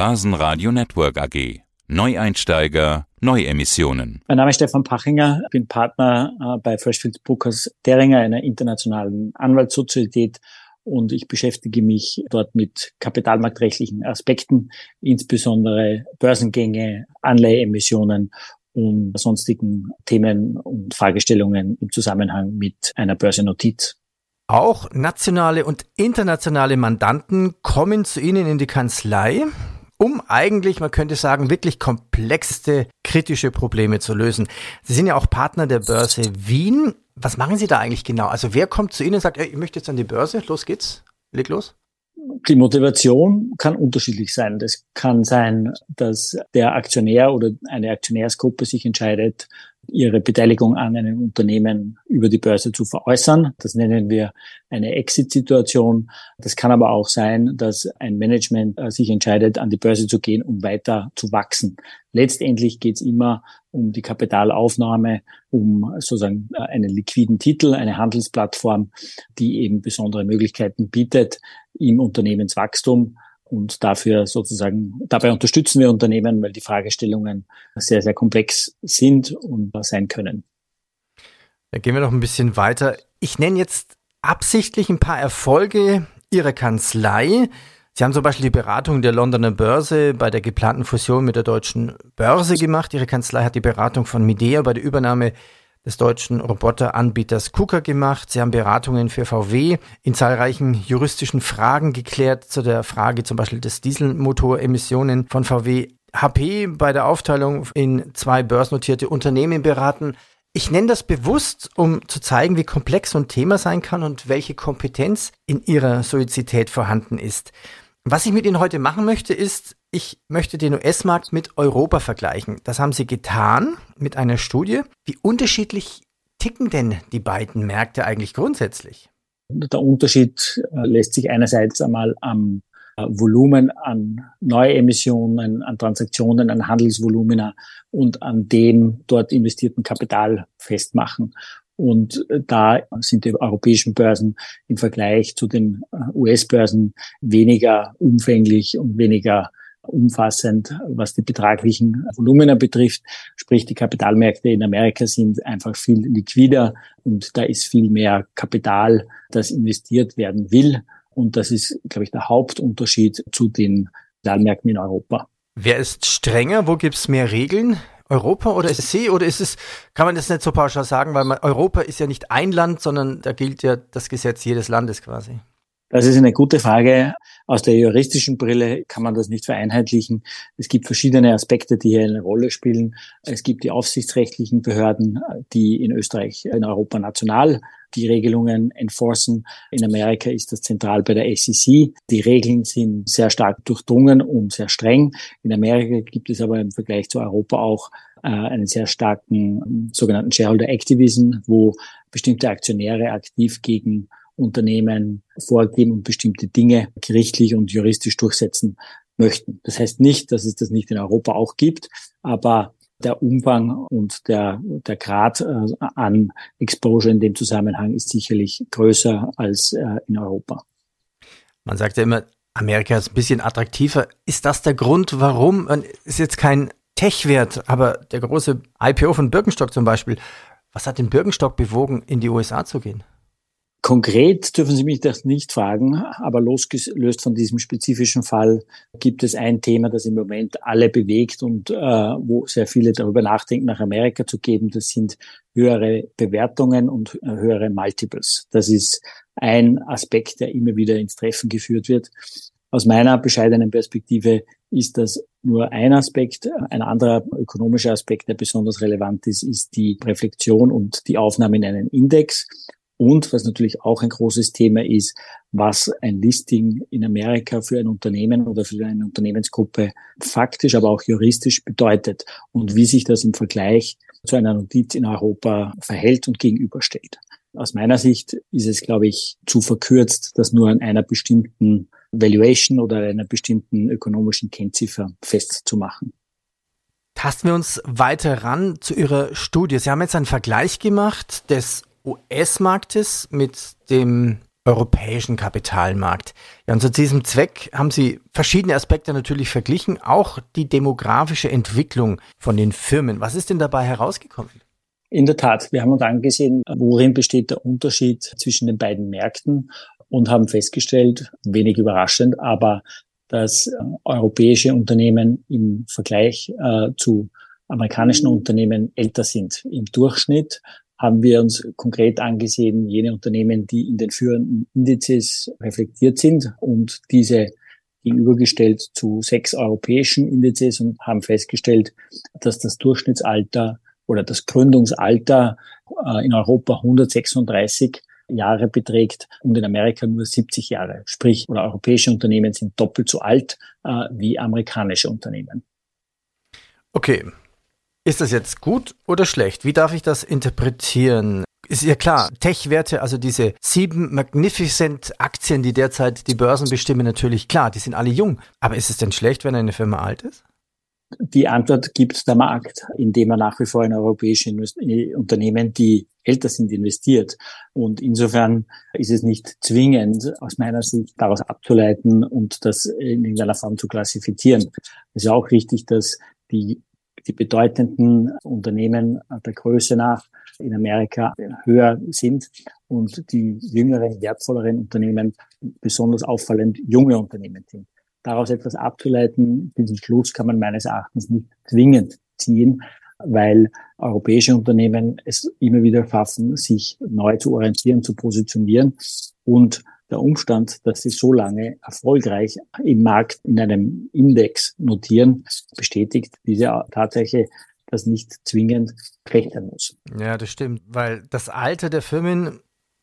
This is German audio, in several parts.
Börsenradio Network AG. Neueinsteiger, Neuemissionen. Mein Name ist Stefan Pachinger, ich bin Partner äh, bei Freshfields Brokers Deringer, einer internationalen Anwaltssozietät und ich beschäftige mich dort mit kapitalmarktrechtlichen Aspekten, insbesondere Börsengänge, Anleiheemissionen und sonstigen Themen und Fragestellungen im Zusammenhang mit einer Börsennotiz. Auch nationale und internationale Mandanten kommen zu Ihnen in die Kanzlei, um eigentlich, man könnte sagen, wirklich komplexeste kritische Probleme zu lösen. Sie sind ja auch Partner der Börse Wien. Was machen Sie da eigentlich genau? Also wer kommt zu Ihnen und sagt, ich möchte jetzt an die Börse, los geht's, leg los? Die Motivation kann unterschiedlich sein. Das kann sein, dass der Aktionär oder eine Aktionärsgruppe sich entscheidet, ihre Beteiligung an einem Unternehmen über die Börse zu veräußern. Das nennen wir eine Exit-Situation. Das kann aber auch sein, dass ein Management äh, sich entscheidet, an die Börse zu gehen, um weiter zu wachsen. Letztendlich geht es immer um die Kapitalaufnahme, um sozusagen äh, einen liquiden Titel, eine Handelsplattform, die eben besondere Möglichkeiten bietet im Unternehmenswachstum und dafür sozusagen, dabei unterstützen wir Unternehmen, weil die Fragestellungen sehr, sehr komplex sind und sein können. Da gehen wir noch ein bisschen weiter. Ich nenne jetzt absichtlich ein paar Erfolge Ihrer Kanzlei. Sie haben zum Beispiel die Beratung der Londoner Börse bei der geplanten Fusion mit der deutschen Börse gemacht. Ihre Kanzlei hat die Beratung von Midea bei der Übernahme des deutschen Roboteranbieters KUKA gemacht. Sie haben Beratungen für VW in zahlreichen juristischen Fragen geklärt, zu der Frage zum Beispiel des Dieselmotoremissionen von VW. HP bei der Aufteilung in zwei börsennotierte Unternehmen beraten. Ich nenne das bewusst, um zu zeigen, wie komplex so ein Thema sein kann und welche Kompetenz in ihrer Suizität vorhanden ist. Was ich mit Ihnen heute machen möchte, ist, ich möchte den US-Markt mit Europa vergleichen. Das haben Sie getan mit einer Studie. Wie unterschiedlich ticken denn die beiden Märkte eigentlich grundsätzlich? Der Unterschied äh, lässt sich einerseits einmal am äh, Volumen an Neuemissionen, an Transaktionen, an Handelsvolumina und an dem dort investierten Kapital festmachen. Und äh, da sind die europäischen Börsen im Vergleich zu den äh, US-Börsen weniger umfänglich und weniger umfassend, was die betraglichen Volumina betrifft. Sprich, die Kapitalmärkte in Amerika sind einfach viel liquider und da ist viel mehr Kapital, das investiert werden will. Und das ist, glaube ich, der Hauptunterschied zu den Kapitalmärkten in Europa. Wer ist strenger? Wo gibt es mehr Regeln? Europa oder ist es Sie oder ist es, kann man das nicht so pauschal sagen, weil man, Europa ist ja nicht ein Land, sondern da gilt ja das Gesetz jedes Landes quasi. Das ist eine gute Frage. Aus der juristischen Brille kann man das nicht vereinheitlichen. Es gibt verschiedene Aspekte, die hier eine Rolle spielen. Es gibt die aufsichtsrechtlichen Behörden, die in Österreich, in Europa national die Regelungen enforcen. In Amerika ist das zentral bei der SEC. Die Regeln sind sehr stark durchdrungen und sehr streng. In Amerika gibt es aber im Vergleich zu Europa auch äh, einen sehr starken sogenannten Shareholder Activism, wo bestimmte Aktionäre aktiv gegen Unternehmen vorgeben und bestimmte Dinge gerichtlich und juristisch durchsetzen möchten. Das heißt nicht, dass es das nicht in Europa auch gibt, aber der Umfang und der, der Grad äh, an Exposure in dem Zusammenhang ist sicherlich größer als äh, in Europa. Man sagt ja immer, Amerika ist ein bisschen attraktiver. Ist das der Grund, warum? Ist jetzt kein Tech-Wert, aber der große IPO von Birkenstock zum Beispiel. Was hat den Birkenstock bewogen, in die USA zu gehen? Konkret dürfen Sie mich das nicht fragen, aber losgelöst von diesem spezifischen Fall gibt es ein Thema, das im Moment alle bewegt und äh, wo sehr viele darüber nachdenken, nach Amerika zu geben. Das sind höhere Bewertungen und äh, höhere Multiples. Das ist ein Aspekt, der immer wieder ins Treffen geführt wird. Aus meiner bescheidenen Perspektive ist das nur ein Aspekt. Ein anderer ökonomischer Aspekt, der besonders relevant ist, ist die Reflexion und die Aufnahme in einen Index. Und was natürlich auch ein großes Thema ist, was ein Listing in Amerika für ein Unternehmen oder für eine Unternehmensgruppe faktisch, aber auch juristisch bedeutet und wie sich das im Vergleich zu einer Notiz in Europa verhält und gegenüberstellt. Aus meiner Sicht ist es, glaube ich, zu verkürzt, das nur an einer bestimmten Valuation oder einer bestimmten ökonomischen Kennziffer festzumachen. Tasten wir uns weiter ran zu Ihrer Studie. Sie haben jetzt einen Vergleich gemacht des US-Marktes mit dem europäischen Kapitalmarkt. Ja, und zu diesem Zweck haben Sie verschiedene Aspekte natürlich verglichen, auch die demografische Entwicklung von den Firmen. Was ist denn dabei herausgekommen? In der Tat, wir haben uns angesehen, worin besteht der Unterschied zwischen den beiden Märkten und haben festgestellt, wenig überraschend, aber dass äh, europäische Unternehmen im Vergleich äh, zu amerikanischen Unternehmen älter sind. Im Durchschnitt haben wir uns konkret angesehen, jene Unternehmen, die in den führenden Indizes reflektiert sind und diese gegenübergestellt zu sechs europäischen Indizes und haben festgestellt, dass das Durchschnittsalter oder das Gründungsalter äh, in Europa 136 Jahre beträgt und in Amerika nur 70 Jahre. Sprich, oder europäische Unternehmen sind doppelt so alt äh, wie amerikanische Unternehmen. Okay, ist das jetzt gut oder schlecht? Wie darf ich das interpretieren? Ist ja klar, Tech-Werte, also diese sieben Magnificent Aktien, die derzeit die Börsen bestimmen, natürlich klar, die sind alle jung. Aber ist es denn schlecht, wenn eine Firma alt ist? Die Antwort gibt der Markt, indem er nach wie vor in europäische Unternehmen, die älter sind, investiert. Und insofern ist es nicht zwingend, aus meiner Sicht, daraus abzuleiten und das in irgendeiner Form zu klassifizieren. Es ist auch richtig, dass die die bedeutenden Unternehmen der Größe nach in Amerika höher sind und die jüngeren, wertvolleren Unternehmen besonders auffallend junge Unternehmen sind. Daraus etwas abzuleiten, diesen Schluss kann man meines Erachtens nicht zwingend ziehen, weil europäische Unternehmen es immer wieder schaffen, sich neu zu orientieren, zu positionieren und der Umstand, dass sie so lange erfolgreich im Markt in einem Index notieren, bestätigt diese Tatsache, dass nicht zwingend schlecht sein muss. Ja, das stimmt, weil das Alter der Firmen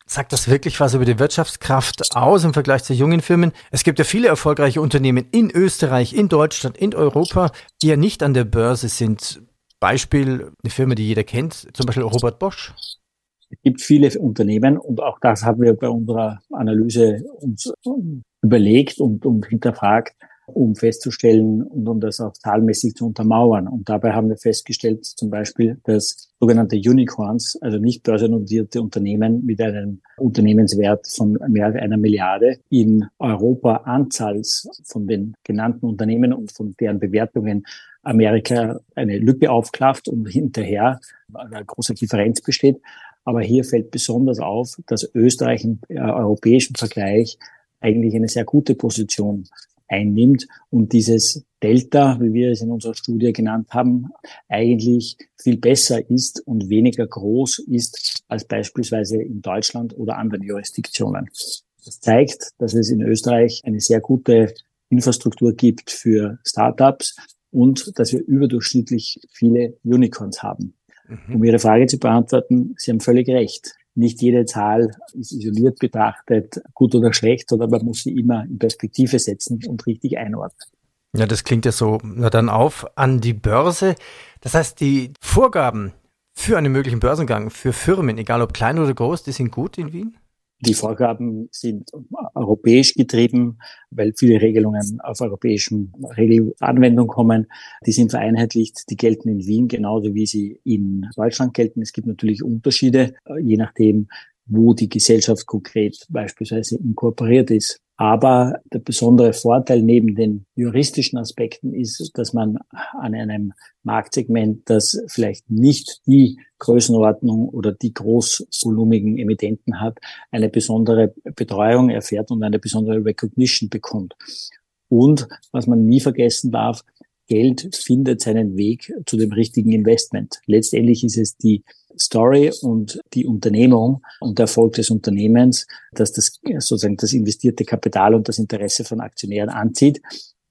Sagt das wirklich was über die Wirtschaftskraft aus im Vergleich zu jungen Firmen? Es gibt ja viele erfolgreiche Unternehmen in Österreich, in Deutschland, in Europa, die ja nicht an der Börse sind. Beispiel, eine Firma, die jeder kennt, zum Beispiel Robert Bosch. Es gibt viele Unternehmen und auch das haben wir bei unserer Analyse uns überlegt und, und hinterfragt, um festzustellen und um das auch zahlenmäßig zu untermauern. Und dabei haben wir festgestellt, zum Beispiel, dass sogenannte Unicorns, also nicht börsennotierte Unternehmen mit einem Unternehmenswert von mehr als einer Milliarde in Europa Anzahls von den genannten Unternehmen und von deren Bewertungen Amerika eine Lücke aufklafft und hinterher eine große Differenz besteht. Aber hier fällt besonders auf, dass Österreich im äh, europäischen Vergleich eigentlich eine sehr gute Position einnimmt und dieses Delta, wie wir es in unserer Studie genannt haben, eigentlich viel besser ist und weniger groß ist als beispielsweise in Deutschland oder anderen Jurisdiktionen. Das zeigt, dass es in Österreich eine sehr gute Infrastruktur gibt für Startups und dass wir überdurchschnittlich viele Unicorns haben. Mhm. Um Ihre Frage zu beantworten, Sie haben völlig recht. Nicht jede Zahl ist isoliert betrachtet gut oder schlecht, sondern man muss sie immer in Perspektive setzen und richtig einordnen. Ja, das klingt ja so. Na dann auf an die Börse. Das heißt, die Vorgaben für einen möglichen Börsengang für Firmen, egal ob klein oder groß, die sind gut in Wien? Die Vorgaben sind europäisch getrieben, weil viele Regelungen auf europäischen Regelanwendung kommen. Die sind vereinheitlicht, die gelten in Wien genauso wie sie in Deutschland gelten. Es gibt natürlich Unterschiede, je nachdem, wo die Gesellschaft konkret beispielsweise inkorporiert ist. Aber der besondere Vorteil neben den juristischen Aspekten ist, dass man an einem Marktsegment, das vielleicht nicht die Größenordnung oder die großvolumigen Emittenten hat, eine besondere Betreuung erfährt und eine besondere Recognition bekommt. Und was man nie vergessen darf, Geld findet seinen Weg zu dem richtigen Investment. Letztendlich ist es die Story und die Unternehmung und der Erfolg des Unternehmens, dass das sozusagen das investierte Kapital und das Interesse von Aktionären anzieht.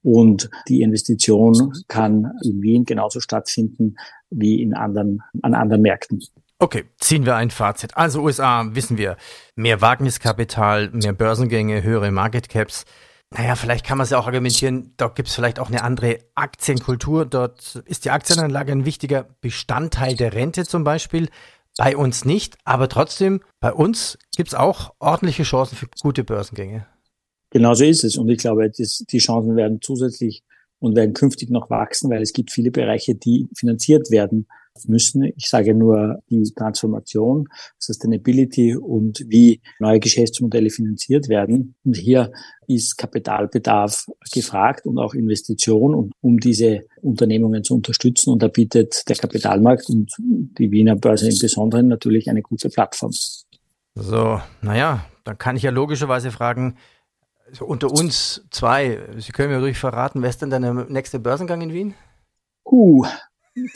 Und die Investition kann in Wien genauso stattfinden wie in anderen, an anderen Märkten. Okay, ziehen wir ein Fazit. Also USA wissen wir, mehr Wagniskapital, mehr Börsengänge, höhere Market Caps. Naja, vielleicht kann man es ja auch argumentieren, dort gibt es vielleicht auch eine andere Aktienkultur. Dort ist die Aktienanlage ein wichtiger Bestandteil der Rente zum Beispiel. Bei uns nicht, aber trotzdem, bei uns gibt es auch ordentliche Chancen für gute Börsengänge. Genau so ist es. Und ich glaube, das, die Chancen werden zusätzlich und werden künftig noch wachsen, weil es gibt viele Bereiche, die finanziert werden müssen. Ich sage nur die Transformation, Sustainability und wie neue Geschäftsmodelle finanziert werden. Und hier ist Kapitalbedarf gefragt und auch Investition, um diese Unternehmungen zu unterstützen. Und da bietet der Kapitalmarkt und die Wiener Börse im Besonderen natürlich eine gute Plattform. So, naja, dann kann ich ja logischerweise fragen, also unter uns zwei, Sie können mir ruhig verraten, wer ist denn der nächste Börsengang in Wien? Uh,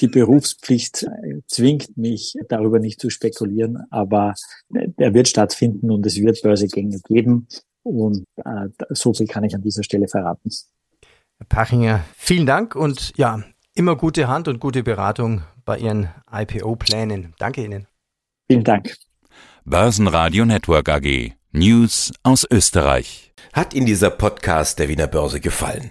die Berufspflicht zwingt mich, darüber nicht zu spekulieren, aber der wird stattfinden und es wird Börsegänge geben. Und äh, so viel kann ich an dieser Stelle verraten. Herr Pachinger, vielen Dank und ja, immer gute Hand und gute Beratung bei Ihren IPO-Plänen. Danke Ihnen. Vielen Dank. Börsenradio Network AG. News aus Österreich. Hat Ihnen dieser Podcast der Wiener Börse gefallen?